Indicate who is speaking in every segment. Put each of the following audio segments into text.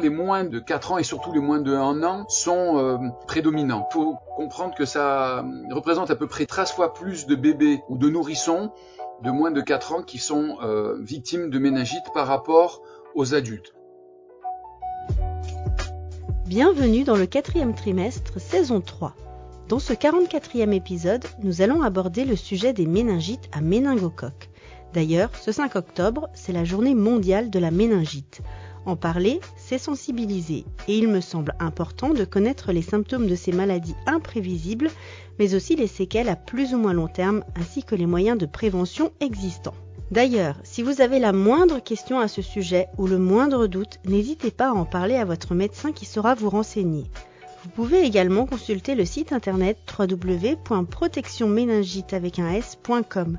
Speaker 1: Les moins de 4 ans et surtout les moins de 1 an sont euh, prédominants. Il faut comprendre que ça représente à peu près 13 fois plus de bébés ou de nourrissons de moins de 4 ans qui sont euh, victimes de méningite par rapport aux adultes.
Speaker 2: Bienvenue dans le quatrième trimestre, saison 3. Dans ce 44e épisode, nous allons aborder le sujet des méningites à méningocoque. D'ailleurs, ce 5 octobre, c'est la journée mondiale de la méningite. En parler, c'est sensibiliser, et il me semble important de connaître les symptômes de ces maladies imprévisibles, mais aussi les séquelles à plus ou moins long terme, ainsi que les moyens de prévention existants. D'ailleurs, si vous avez la moindre question à ce sujet ou le moindre doute, n'hésitez pas à en parler à votre médecin qui saura vous renseigner. Vous pouvez également consulter le site internet www.protectionméningite.com.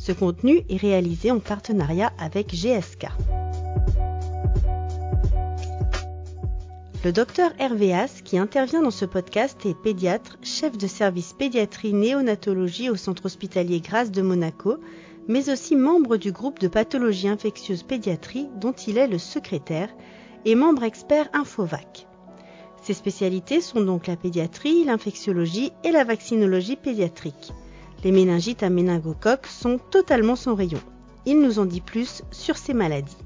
Speaker 2: Ce contenu est réalisé en partenariat avec GSK. Le docteur Hervéas, qui intervient dans ce podcast, est pédiatre, chef de service pédiatrie néonatologie au centre hospitalier Grasse de Monaco, mais aussi membre du groupe de pathologie infectieuse pédiatrie dont il est le secrétaire et membre expert Infovac. Ses spécialités sont donc la pédiatrie, l'infectiologie et la vaccinologie pédiatrique. Les méningites à méningocoque sont totalement son rayon. Il nous en dit plus sur ces maladies.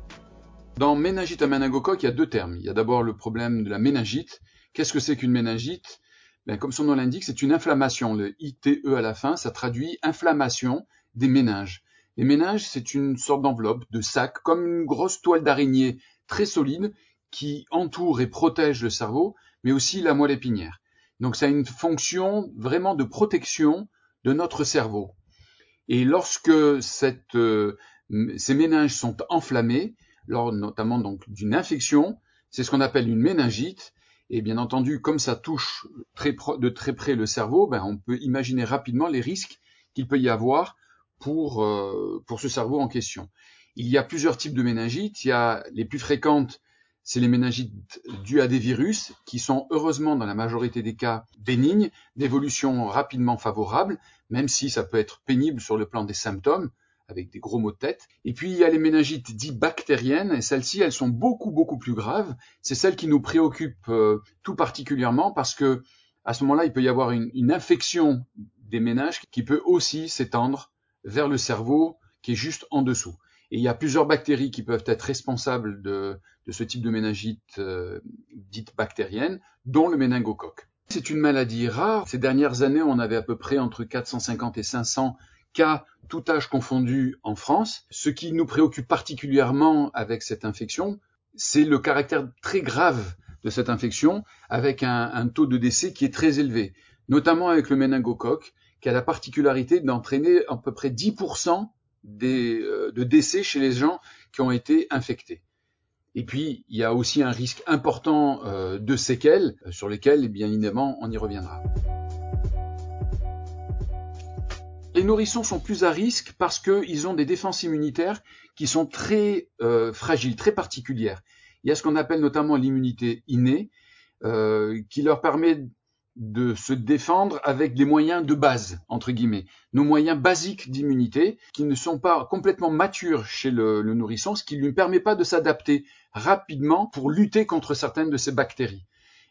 Speaker 1: Dans méningite à méningocoque, il y a deux termes. Il y a d'abord le problème de la méningite. Qu'est-ce que c'est qu'une méningite? Ben, Comme son nom l'indique, c'est une inflammation. Le ITE à la fin, ça traduit inflammation des méninges. Les méninges, c'est une sorte d'enveloppe, de sac, comme une grosse toile d'araignée très solide qui entoure et protège le cerveau, mais aussi la moelle épinière. Donc ça a une fonction vraiment de protection de notre cerveau. Et lorsque euh, ces méninges sont enflammés, lors notamment donc d'une infection. C'est ce qu'on appelle une méningite. Et bien entendu, comme ça touche de très près le cerveau, ben, on peut imaginer rapidement les risques qu'il peut y avoir pour, euh, pour ce cerveau en question. Il y a plusieurs types de méningites. Il y a les plus fréquentes, c'est les méningites dues à des virus, qui sont heureusement dans la majorité des cas bénignes, d'évolution rapidement favorable, même si ça peut être pénible sur le plan des symptômes avec des gros maux de tête. Et puis il y a les méningites dites bactériennes, et celles-ci, elles sont beaucoup beaucoup plus graves. C'est celles qui nous préoccupent euh, tout particulièrement parce que à ce moment-là, il peut y avoir une, infection des méninges qui peut aussi s'étendre vers le cerveau qui est juste en dessous. Et il y a plusieurs bactéries qui peuvent être responsables de, ce type de méningite euh, dite bactérienne, dont le méningocoque. C'est une maladie rare. Ces dernières années, on avait à peu près entre 450 et 500 cas tout âge confondu en France. Ce qui nous préoccupe particulièrement avec cette infection, c'est le caractère très grave de cette infection, avec un, taux de décès qui est très élevé, notamment avec le méningocoque, qui a la particularité d'entraîner à peu près 10% euh, de décès chez les gens qui ont été infectés. Et puis, il y a aussi un risque important euh, de séquelles, euh, sur lesquelles, bien évidemment, on y reviendra. Les nourrissons sont plus à risque parce qu'ils ont des défenses immunitaires qui sont très fragiles, très particulières. Il y a ce qu'on appelle notamment l'immunité innée, qui leur permet de se défendre avec des moyens de base, entre guillemets, nos moyens basiques d'immunité, qui ne sont pas complètement matures chez le, nourrisson, ce qui ne lui permet pas de s'adapter rapidement pour lutter contre certaines de ces bactéries.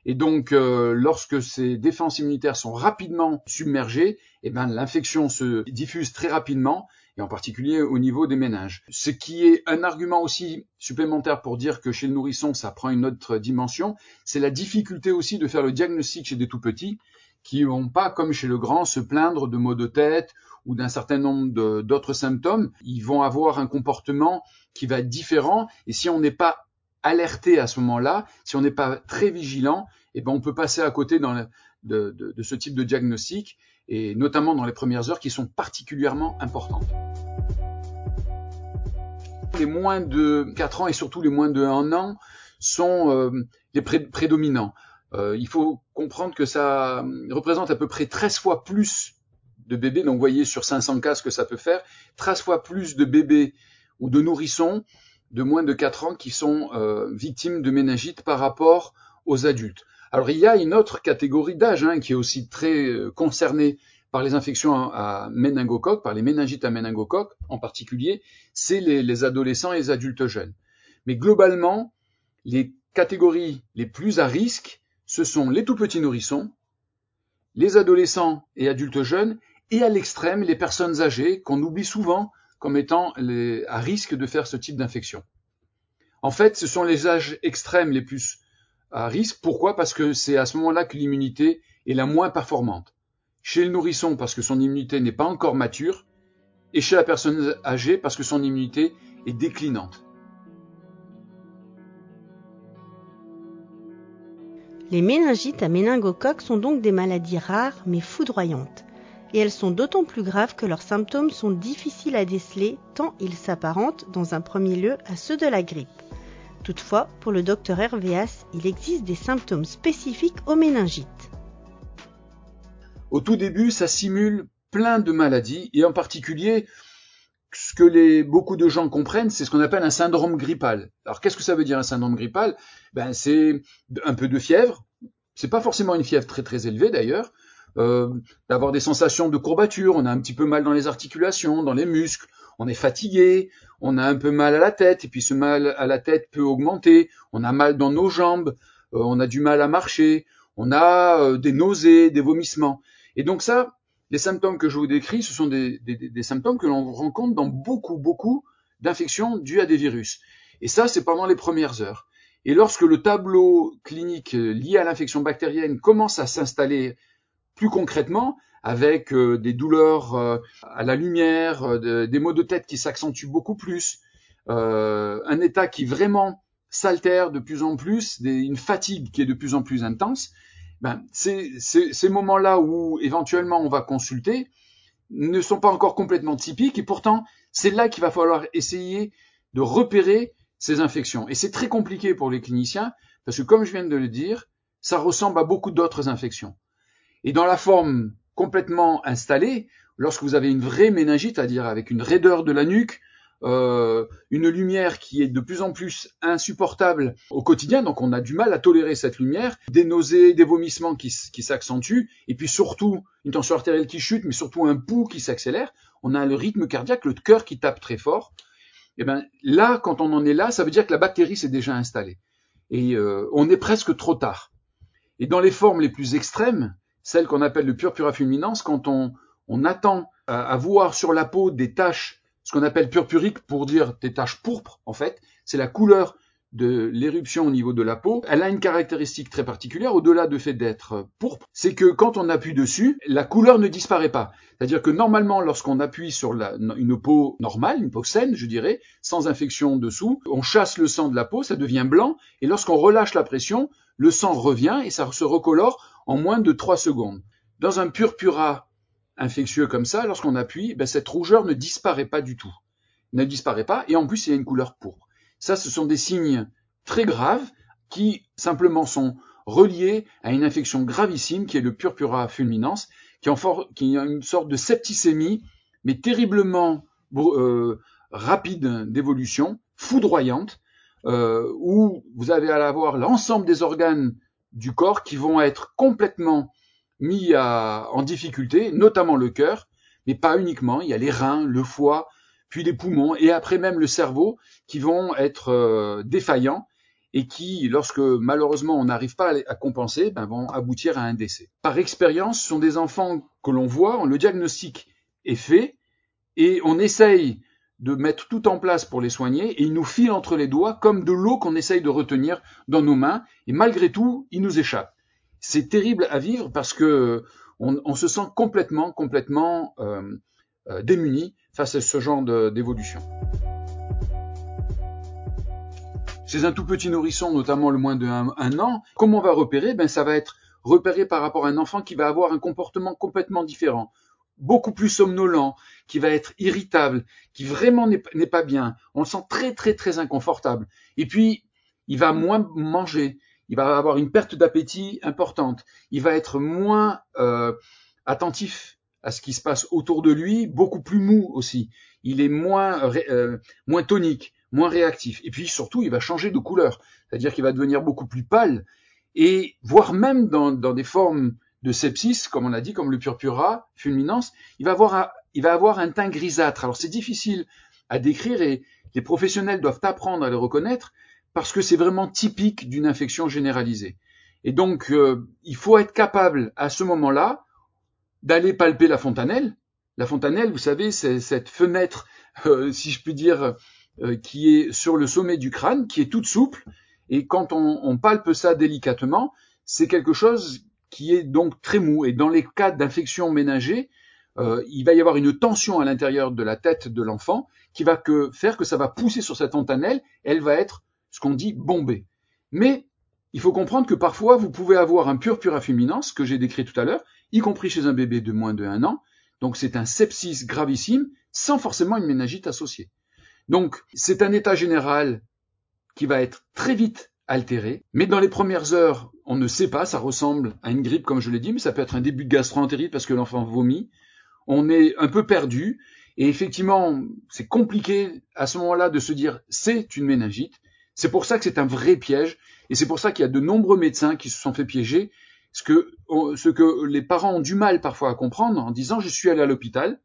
Speaker 1: Et donc, euh, lorsque ces défenses immunitaires sont rapidement submergées, eh ben, l'infection se diffuse très rapidement, et en particulier au niveau des méninges. Ce qui est un argument aussi supplémentaire pour dire que chez le nourrisson, ça prend une autre dimension, c'est la difficulté aussi de faire le diagnostic chez des tout petits, qui vont pas, comme chez le grand, se plaindre de maux de tête ou d'un certain nombre d'autres symptômes. Ils vont avoir un comportement qui va être différent, et si on n'est pas alerté à ce moment-là, si on n'est pas très vigilant, eh ben on peut passer à côté de, ce type de diagnostic, et notamment dans les premières heures qui sont particulièrement importantes. Les moins de 4 ans et surtout les moins de 1 an sont euh, les prédominants. Euh, il faut comprendre que ça représente à peu près 13 fois plus de bébés, donc vous voyez sur 500 cas ce que ça peut faire, 13 fois plus de bébés ou de nourrissons de moins de 4 ans qui sont euh, victimes de méningite par rapport aux adultes. Alors il y a une autre catégorie d'âge hein, qui est aussi très euh, concernée par les infections à méningocoque, par les méningites à méningocoque en particulier, c'est les, adolescents et les adultes jeunes. Mais globalement, les catégories les plus à risque, ce sont les tout petits nourrissons, les adolescents et adultes jeunes, et à l'extrême, les personnes âgées qu'on oublie souvent comme étant à risque de faire ce type d'infection. En fait, ce sont les âges extrêmes les plus à risque. Pourquoi? Parce que c'est à ce moment-là que l'immunité est la moins performante. Chez le nourrisson, parce que son immunité n'est pas encore mature, et chez la personne âgée, parce que son immunité est déclinante.
Speaker 2: Les méningites à méningocoque sont donc des maladies rares mais foudroyantes, et elles sont d'autant plus graves que leurs symptômes sont difficiles à déceler tant ils s'apparentent dans un premier lieu à ceux de la grippe. Toutefois, pour le docteur Hervéas, il existe des symptômes spécifiques aux méningites.
Speaker 1: Au tout début, ça simule plein de maladies, et en particulier, ce que beaucoup de gens comprennent, c'est ce qu'on appelle un syndrome grippal. Alors, qu'est-ce que ça veut dire un syndrome grippal? Ben, c'est un peu de fièvre. C'est pas forcément une fièvre très très élevée d'ailleurs. Euh, d'avoir des sensations de courbature, on a un petit peu mal dans les articulations, dans les muscles, on est fatigué, on a un peu mal à la tête, et puis ce mal à la tête peut augmenter, on a mal dans nos jambes, euh, on a du mal à marcher, on a euh, des nausées, des vomissements. Et donc ça, les symptômes que je vous décris, ce sont des, symptômes que l'on rencontre dans beaucoup, beaucoup d'infections dues à des virus. Et ça, c'est pendant les premières heures. Et lorsque le tableau clinique lié à l'infection bactérienne commence à s'installer plus concrètement, avec euh, des douleurs euh, à la lumière, euh, des maux de tête qui s'accentuent beaucoup plus, un état qui vraiment s'altère de plus en plus, une fatigue qui est de plus en plus intense, ben, ces moments-là où éventuellement on va consulter ne sont pas encore complètement typiques et pourtant c'est là qu'il va falloir essayer de repérer ces infections. Et c'est très compliqué pour les cliniciens parce que comme je viens de le dire, ça ressemble à beaucoup d'autres infections. Et dans la forme complètement installée, lorsque vous avez une vraie méningite, c'est-à-dire avec une raideur de la nuque, euh, une lumière qui est de plus en plus insupportable au quotidien, donc on a du mal à tolérer cette lumière, des nausées, des vomissements qui, s'accentuent, et puis surtout une tension artérielle qui chute, mais surtout un pouls qui s'accélère, on a le rythme cardiaque, le cœur qui tape très fort. Et eh bien là, quand on en est là, ça veut dire que la bactérie s'est déjà installée. Et euh, on est presque trop tard. Et dans les formes les plus extrêmes, celles qu'on appelle le purpura fulminans, quand on, on attend à voir sur la peau des taches ce qu'on appelle purpurique pour dire des taches pourpres, en fait, c'est la couleur de l'éruption au niveau de la peau, elle a une caractéristique très particulière, au-delà du fait d'être pourpre, c'est que quand on appuie dessus, la couleur ne disparaît pas. C'est-à-dire que normalement, lorsqu'on appuie sur une peau normale, une peau saine, je dirais, sans infection dessous, on chasse le sang de la peau, ça devient blanc, et lorsqu'on relâche la pression, le sang revient et ça se recolore en moins de 3 secondes. Dans un purpura infectieux comme ça, lorsqu'on appuie, ben, cette rougeur ne disparaît pas du tout. Ne disparaît pas, et en plus, il y a une couleur pourpre. Ça, ce sont des signes très graves qui simplement sont reliés à une infection gravissime qui est le purpura fulminans, qui, qui a une sorte de septicémie, mais terriblement euh, rapide d'évolution, foudroyante, euh, où vous allez avoir l'ensemble des organes du corps qui vont être complètement mis en difficulté, notamment le cœur, mais pas uniquement. Il y a les reins, le foie, puis les poumons, et après même le cerveau, qui vont être euh, défaillants et qui, lorsque malheureusement on n'arrive pas à, compenser, ben, vont aboutir à un décès. Par expérience, ce sont des enfants que l'on voit, le diagnostic est fait, et on essaye de mettre tout en place pour les soigner, et ils nous filent entre les doigts comme de l'eau qu'on essaye de retenir dans nos mains, et malgré tout, ils nous échappent. C'est terrible à vivre parce que on, se sent complètement, complètement euh, euh, démuni face à ce genre d'évolution. Chez un tout petit nourrisson, notamment le moins d'un un an, comment on va repérer? Ben ça va être repéré par rapport à un enfant qui va avoir un comportement complètement différent, beaucoup plus somnolent, qui va être irritable, qui vraiment n'est pas bien. On le sent très très très inconfortable. Et puis il va moins manger, il va avoir une perte d'appétit importante, il va être moins euh, attentif à ce qui se passe autour de lui, beaucoup plus mou aussi, il est moins, euh, moins tonique, moins réactif, et puis surtout il va changer de couleur, c'est-à-dire qu'il va devenir beaucoup plus pâle, et voire même dans, des formes de sepsis, comme on l'a dit, comme le purpura fulminans, il va avoir un, teint grisâtre. Alors c'est difficile à décrire et les professionnels doivent apprendre à le reconnaître parce que c'est vraiment typique d'une infection généralisée. Et donc, euh, il faut être capable à ce moment-là d'aller palper la fontanelle. La fontanelle, vous savez, c'est cette fenêtre, euh, si je puis dire, euh, qui est sur le sommet du crâne, qui est toute souple. Et quand on, on palpe ça délicatement, c'est quelque chose qui est donc très mou. Et dans les cas d'infection ménagée, euh, il va y avoir une tension à l'intérieur de la tête de l'enfant qui va que faire que ça va pousser sur cette fontanelle, elle va être ce qu'on dit bombée. Mais il faut comprendre que parfois vous pouvez avoir un purpura fulminans que j'ai décrit tout à l'heure, y compris chez un bébé de moins de 1 an. Donc c'est un sepsis gravissime sans forcément une méningite associée. Donc c'est un état général qui va être très vite altéré, mais dans les premières heures, on ne sait pas, ça ressemble à une grippe comme je l'ai dit, mais ça peut être un début de gastroentérite parce que l'enfant vomit, on est un peu perdu. Et effectivement, c'est compliqué à ce moment-là de se dire c'est une méningite. C'est pour ça que c'est un vrai piège. Et c'est pour ça qu'il y a de nombreux médecins qui se sont fait piéger. Ce que les parents ont du mal parfois à comprendre en disant je suis allé à l'hôpital,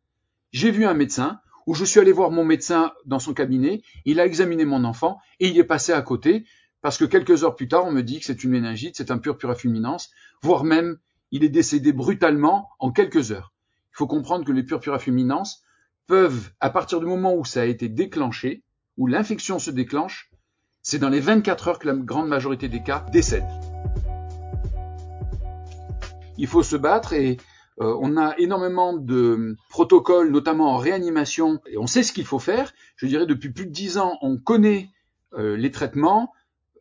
Speaker 1: j'ai vu un médecin, ou je suis allé voir mon médecin dans son cabinet, il a examiné mon enfant et il est passé à côté parce que quelques heures plus tard, on me dit que c'est une méningite, c'est un purpura fulminans, voire même il est décédé brutalement en quelques heures. Il faut comprendre que les purpura fulminans peuvent, à partir du moment où ça a été déclenché, où l'infection se déclenche, c'est dans les 24 heures que la grande majorité des cas décèdent. Il faut se battre et euh, on a énormément de protocoles, notamment en réanimation, et on sait ce qu'il faut faire. Je dirais depuis plus de 10 ans, on connaît euh, les traitements.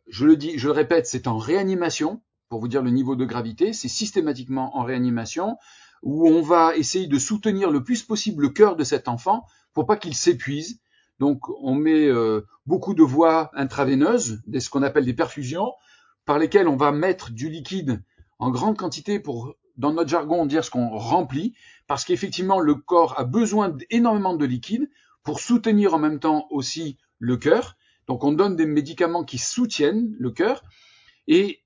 Speaker 1: Je le dis, je le répète, c'est en réanimation, pour vous dire le niveau de gravité, c'est systématiquement en réanimation où on va essayer de soutenir le plus possible le cœur de cet enfant pour pas qu'il s'épuise. Donc on met euh, beaucoup de voies intraveineuses, ce qu'on appelle des perfusions, par lesquelles on va mettre du liquide en grande quantité pour, dans notre jargon, dire ce qu'on remplit, parce qu'effectivement le corps a besoin d'énormément de liquide pour soutenir en même temps aussi le cœur. Donc on donne des médicaments qui soutiennent le cœur et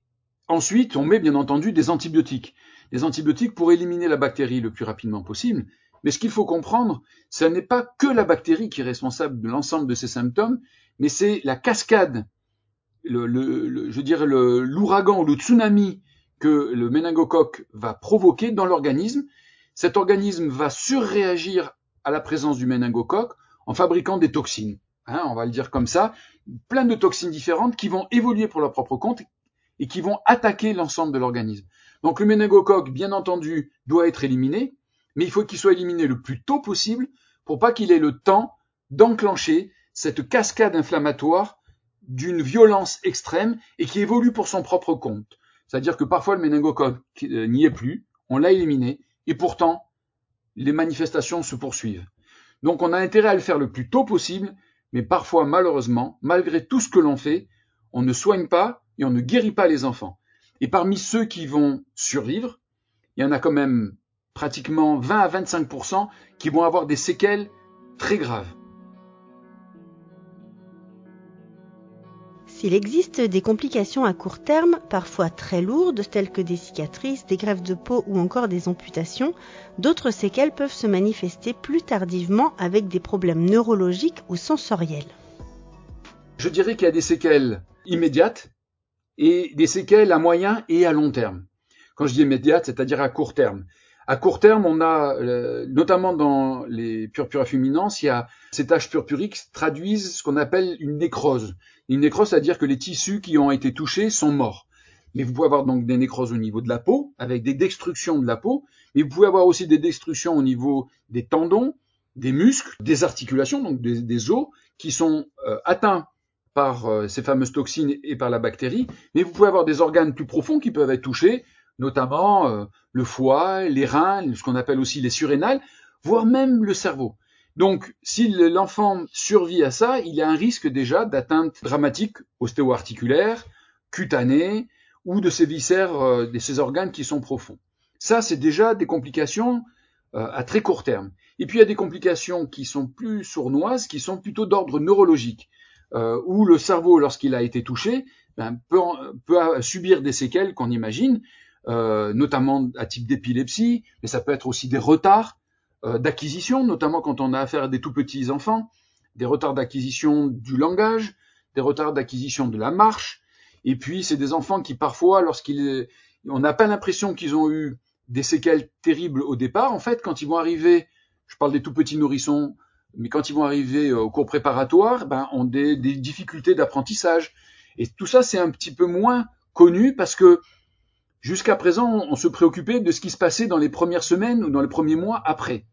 Speaker 1: ensuite on met bien entendu des antibiotiques des antibiotiques pour éliminer la bactérie le plus rapidement possible. Mais ce qu'il faut comprendre, ce n'est pas que la bactérie qui est responsable de l'ensemble de ces symptômes, mais c'est la cascade, le, je dirais l'ouragan ou le tsunami que le méningocoque va provoquer dans l'organisme. Cet organisme va surréagir à la présence du méningocoque en fabriquant des toxines. Hein, on va le dire comme ça, plein de toxines différentes qui vont évoluer pour leur propre compte et qui vont attaquer l'ensemble de l'organisme. Donc le méningocoque, bien entendu, doit être éliminé, mais il faut qu'il soit éliminé le plus tôt possible pour pas qu'il ait le temps d'enclencher cette cascade inflammatoire d'une violence extrême et qui évolue pour son propre compte. C'est-à-dire que parfois le méningocoque euh, n'y est plus, on l'a éliminé, et pourtant les manifestations se poursuivent. Donc on a intérêt à le faire le plus tôt possible, mais parfois malheureusement, malgré tout ce que l'on fait, on ne soigne pas et on ne guérit pas les enfants. Et parmi ceux qui vont survivre, il y en a quand même pratiquement 20 à 25% qui vont avoir des séquelles très graves.
Speaker 2: S'il existe des complications à court terme, parfois très lourdes, telles que des cicatrices, des greffes de peau ou encore des amputations, d'autres séquelles peuvent se manifester plus tardivement avec des problèmes neurologiques ou sensoriels.
Speaker 1: Je dirais qu'il y a des séquelles immédiates et des séquelles à moyen et à long terme. Quand je dis immédiate, c'est-à-dire à court terme. À court terme, on a, euh, notamment dans les purpura fulminans, il y a ces taches purpuriques traduisent ce qu'on appelle une nécrose. Une nécrose, c'est-à-dire que les tissus qui ont été touchés sont morts. Mais vous pouvez avoir donc des nécroses au niveau de la peau, avec des destructions de la peau, mais vous pouvez avoir aussi des destructions au niveau des tendons, des muscles, des articulations, donc des, os, qui sont euh, atteints par euh, ces fameuses toxines et par la bactérie, mais vous pouvez avoir des organes plus profonds qui peuvent être touchés, notamment euh, le foie, les reins, ce qu'on appelle aussi les surrénales, voire même le cerveau. Donc, si l'enfant survit à ça, il a un risque déjà d'atteinte dramatique ostéo-articulaire, cutanée, ou de ces viscères, euh, de ces organes qui sont profonds. Ça, c'est déjà des complications à très court terme. Et puis, il y a des complications qui sont plus sournoises, qui sont plutôt d'ordre neurologique euh, où le cerveau, lorsqu'il a été touché, ben, peut, subir des séquelles qu'on imagine. Euh, notamment à type d'épilepsie, mais ça peut être aussi des retards euh, d'acquisition, notamment quand on a affaire à des tout petits enfants, des retards d'acquisition du langage, des retards d'acquisition de la marche, et puis c'est des enfants qui parfois, lorsqu'ils, on n'a pas l'impression qu'ils ont eu des séquelles terribles au départ, en fait, quand ils vont arriver, je parle des tout petits nourrissons, mais quand ils vont arriver au cours préparatoire, ben, ont des, des difficultés d'apprentissage. Et tout ça, c'est un petit peu moins connu parce que jusqu'à présent, on se préoccupait de ce qui se passait dans les premières semaines ou dans les premiers mois après.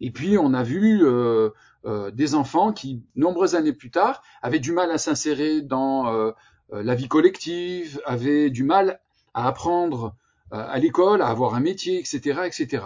Speaker 1: Et puis, on a vu euh, euh, des enfants qui, nombreuses années plus tard, avaient du mal à s'insérer dans euh, la vie collective, avaient du mal à apprendre à l'école, à avoir un métier, etc., etc.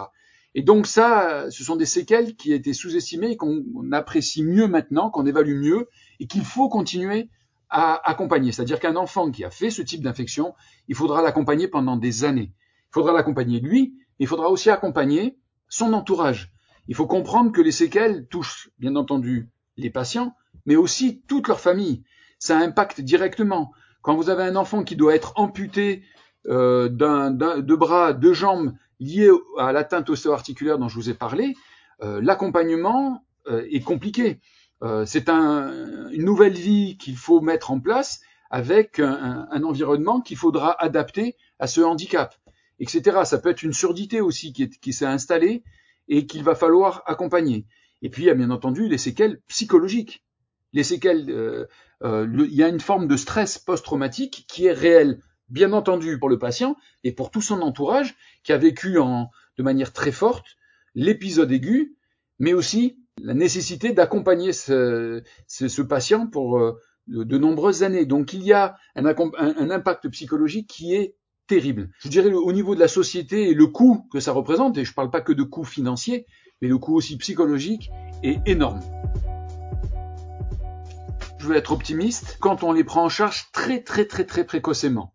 Speaker 1: Et donc ça, ce sont des séquelles qui étaient sous-estimées, qu'on apprécie mieux maintenant, qu'on évalue mieux, et qu'il faut continuer à accompagner. C'est-à-dire qu'un enfant qui a fait ce type d'infection, il faudra l'accompagner pendant des années. Il faudra l'accompagner lui, mais il faudra aussi accompagner son entourage. Il faut comprendre que les séquelles touchent, bien entendu, les patients, mais aussi toute leur famille. Ça impacte directement. Quand vous avez un enfant qui doit être amputé euh, d'un, de bras, de jambes liés à l'atteinte ostéo-articulaire dont je vous ai parlé, euh, l'accompagnement euh, est compliqué. Euh, c'est un, une nouvelle vie qu'il faut mettre en place avec un, environnement qu'il faudra adapter à ce handicap, etc. Ça peut être une surdité aussi qui, qui s'est installée et qu'il va falloir accompagner. Et puis il y a bien entendu les séquelles psychologiques. Les séquelles, euh, euh, il y a une forme de stress post-traumatique qui est réelle, bien entendu pour le patient et pour tout son entourage qui a vécu en, de manière très forte l'épisode aigu, mais aussi la nécessité d'accompagner ce, patient pour euh, de, nombreuses années. Donc il y a un, impact psychologique qui est terrible. Je dirais au niveau de la société le coût que ça représente, et je ne parle pas que de coûts financiers, mais le coût aussi psychologique est énorme. Je veux être optimiste quand on les prend en charge très très très très précocement.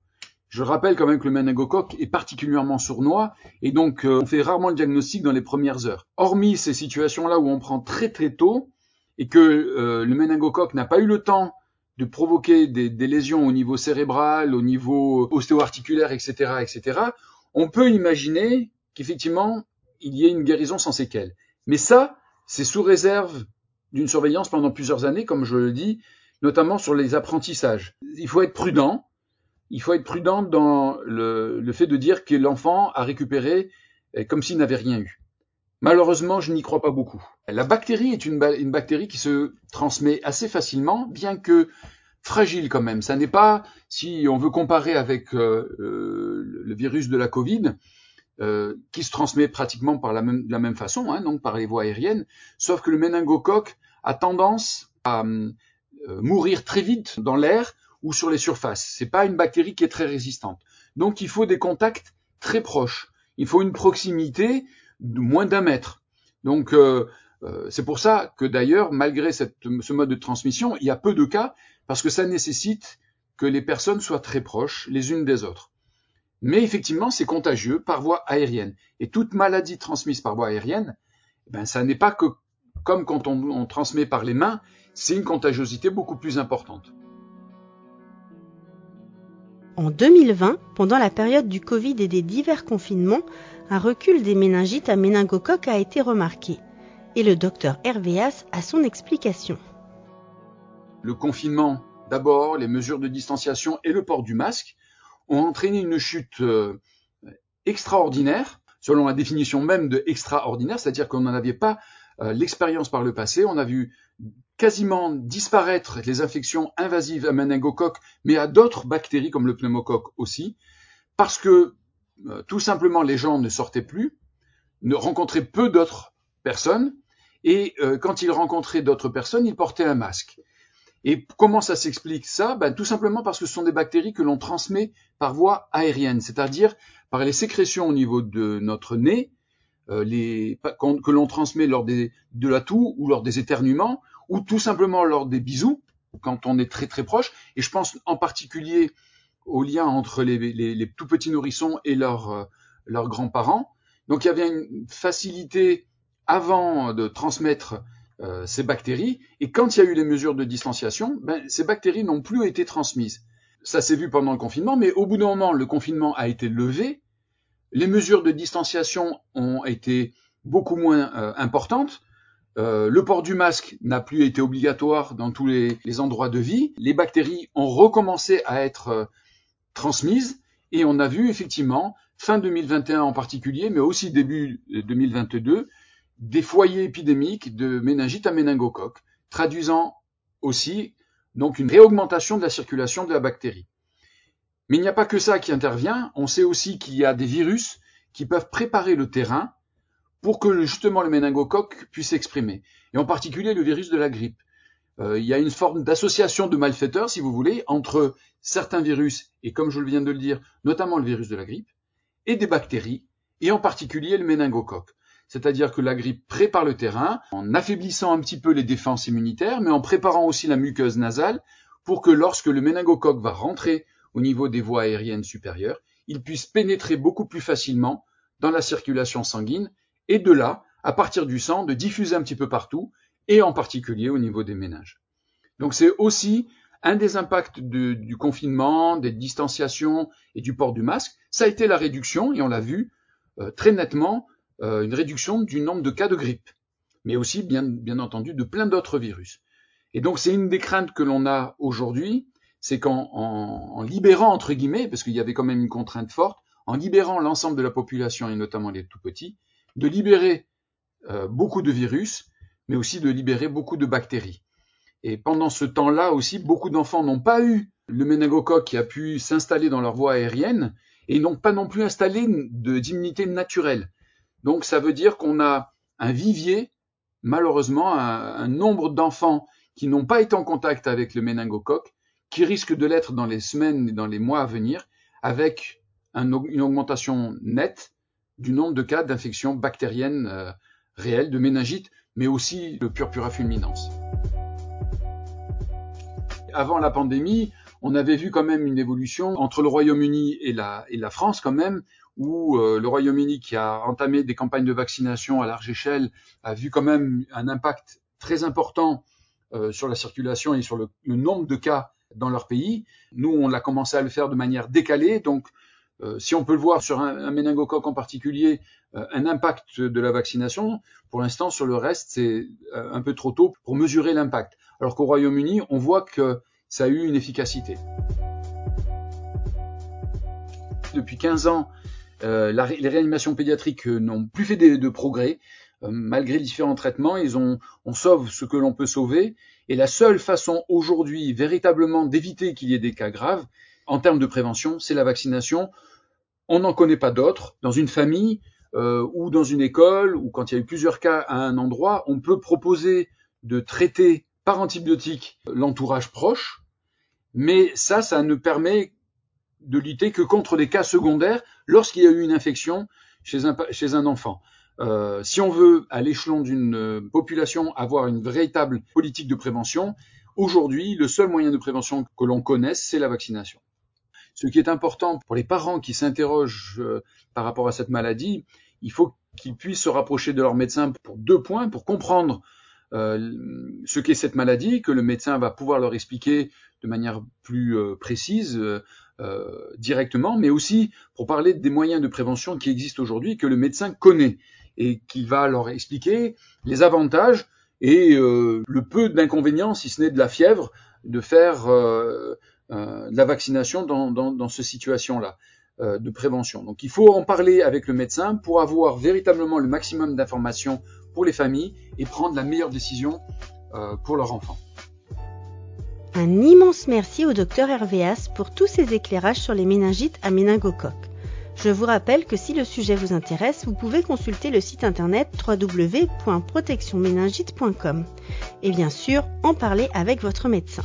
Speaker 1: Je rappelle quand même que le méningocoque est particulièrement sournois et donc euh, on fait rarement le diagnostic dans les premières heures. Hormis ces situations-là où on prend très très tôt et que euh, le méningocoque n'a pas eu le temps de provoquer des, des, lésions au niveau cérébral, au niveau ostéo-articulaire, etc., etc., on peut imaginer qu'effectivement il y ait une guérison sans séquelles. Mais ça, c'est sous réserve d'une surveillance pendant plusieurs années, comme je le dis, notamment sur les apprentissages. Il faut être prudent il faut être prudent dans le, fait de dire que l'enfant a récupéré euh, comme s'il n'avait rien eu. Malheureusement, je n'y crois pas beaucoup. La bactérie est une, bactérie qui se transmet assez facilement, bien que fragile quand même. Ça n'est pas, si on veut comparer avec euh, euh, le virus de la Covid, qui se transmet pratiquement par la même, de la même façon, hein, donc par les voies aériennes, sauf que le méningocoque a tendance à mourir très vite dans l'air ou sur les surfaces. C'est pas une bactérie qui est très résistante. Donc il faut des contacts très proches. Il faut une proximité de moins d'un mètre. Donc euh, euh, c'est pour ça que d'ailleurs, malgré ce mode de transmission, il y a peu de cas parce que ça nécessite que les personnes soient très proches les unes des autres. Mais effectivement, c'est contagieux par voie aérienne. Et toute maladie transmise par voie aérienne, eh ben, ça n'est pas que comme quand on, on transmet par les mains, c'est une contagiosité beaucoup plus importante.
Speaker 2: En 2020, pendant la période du Covid et des divers confinements, un recul des méningites à méningocoque a été remarqué. Et le docteur Hervéas a son explication.
Speaker 1: Le confinement, d'abord, les mesures de distanciation et le port du masque ont entraîné une chute euh, extraordinaire, selon la définition même de extraordinaire, c'est-à-dire qu'on n'en avait pas euh, l'expérience par le passé. On a vu quasiment disparaître les infections invasives à méningocoque, mais à d'autres bactéries comme le pneumocoque aussi, parce que euh, tout simplement les gens ne sortaient plus, ne rencontraient peu d'autres personnes, et euh, quand ils rencontraient d'autres personnes, ils portaient un masque. Et comment ça s'explique ça? Ben, Tout simplement parce que ce sont des bactéries que l'on transmet par voie aérienne, c'est-à-dire par les sécrétions au niveau de notre nez, euh, que l'on transmet lors de la toux ou lors des éternuements, ou tout simplement lors des bisous, quand on est très très proche. Et je pense en particulier au lien entre les, tout petits nourrissons et leurs, euh, leurs grands-parents. Donc il y avait une facilité avant de transmettre euh, ces bactéries, et quand il y a eu les mesures de distanciation, ben, ces bactéries n'ont plus été transmises. Ça s'est vu pendant le confinement, mais au bout d'un moment, le confinement a été levé, Les mesures de distanciation ont été beaucoup moins euh, importantes. Euh, le port du masque n'a plus été obligatoire dans tous les, endroits de vie. Les bactéries ont recommencé à être euh, transmises et on a vu effectivement, fin 2021 en particulier, mais aussi début 2022, des foyers épidémiques de méningite à méningocoque, traduisant aussi donc une réaugmentation de la circulation de la bactérie. Mais il n'y a pas que ça qui intervient, on sait aussi qu'il y a des virus qui peuvent préparer le terrain pour que justement le méningocoque puisse s'exprimer, et en particulier le virus de la grippe. Euh, il y a une forme d'association de malfaiteurs, si vous voulez, entre certains virus, et comme je viens de le dire, notamment le virus de la grippe, et des bactéries, et en particulier le méningocoque. C'est-à-dire que la grippe prépare le terrain en affaiblissant un petit peu les défenses immunitaires, mais en préparant aussi la muqueuse nasale pour que lorsque le méningocoque va rentrer au niveau des voies aériennes supérieures, il puisse pénétrer beaucoup plus facilement dans la circulation sanguine et de là, à partir du sang, de diffuser un petit peu partout et en particulier au niveau des ménages. Donc c'est aussi un des impacts du confinement, des distanciations et du port du masque, ça a été la réduction, et on l'a vu euh, très nettement, euh, une réduction du nombre de cas de grippe, mais aussi bien, entendu de plein d'autres virus. Et donc c'est une des craintes que l'on a aujourd'hui, c'est qu'en en, libérant, entre guillemets, parce qu'il y avait quand même une contrainte forte, en libérant l'ensemble de la population, et notamment les tout petits, de libérer euh, beaucoup de virus, mais aussi de libérer beaucoup de bactéries. Et pendant ce temps-là aussi, beaucoup d'enfants n'ont pas eu le méningocoque qui a pu s'installer dans leur voie aérienne et n'ont pas non plus installé d'immunité naturelle. Donc ça veut dire qu'on a un vivier, malheureusement, un, nombre d'enfants qui n'ont pas été en contact avec le méningocoque, qui risquent de l'être dans les semaines et dans les mois à venir, avec une augmentation nette du nombre de cas d'infection bactérienne euh, réelle, de méningite, mais aussi de purpura fulminans. Avant la pandémie, on avait vu quand même une évolution entre le Royaume-Uni et la, France quand même, où euh, le Royaume-Uni, qui a entamé des campagnes de vaccination à large échelle, a vu quand même un impact très important euh, sur la circulation et sur le, nombre de cas dans leur pays. Nous, on a commencé à le faire de manière décalée, donc euh, si on peut le voir sur un, méningocoque en particulier, un impact de la vaccination, pour l'instant sur le reste, c'est un peu trop tôt pour mesurer l'impact. Alors qu'au Royaume-Uni, on voit que ça a eu une efficacité. Depuis 15 ans, euh, les réanimations pédiatriques euh, n'ont plus fait de, progrès. Euh, malgré différents traitements, ils ont, on sauve ce que l'on peut sauver. Et la seule façon aujourd'hui véritablement d'éviter qu'il y ait des cas graves, en termes de prévention, c'est la vaccination. On n'en connaît pas d'autres. Dans une famille ou dans une école, ou quand il y a eu plusieurs cas à un endroit, on peut proposer de traiter par antibiotique l'entourage proche, mais ça, ça ne permet de lutter que contre des cas secondaires lorsqu'il y a eu une infection chez un, chez un enfant. Euh, si on veut, à l'échelon d'une euh, population, avoir une véritable politique de prévention, aujourd'hui, le seul moyen de prévention que l'on connaisse, c'est la vaccination. Ce qui est important pour les parents qui s'interrogent euh, par rapport à cette maladie, il faut qu'ils puissent se rapprocher de leur médecin pour deux points, pour comprendre euh, ce qu'est cette maladie, que le médecin va pouvoir leur expliquer de manière plus euh, précise directement, mais aussi pour parler des moyens de prévention qui existent aujourd'hui, que le médecin connaît et qui va leur expliquer les avantages et le peu d'inconvénients, si ce n'est de la fièvre, de faire de la vaccination dans, dans, dans cette situation-là de prévention. Donc il faut en parler avec le médecin pour avoir véritablement le maximum d'informations pour les familles et prendre la meilleure décision euh, pour leur enfant.
Speaker 2: Un immense merci au docteur Hervéas pour tous ces éclairages sur les méningites à méningocoque. Je vous rappelle que si le sujet vous intéresse, vous pouvez consulter le site internet www.protectionméningite.com et bien sûr en parler avec votre médecin.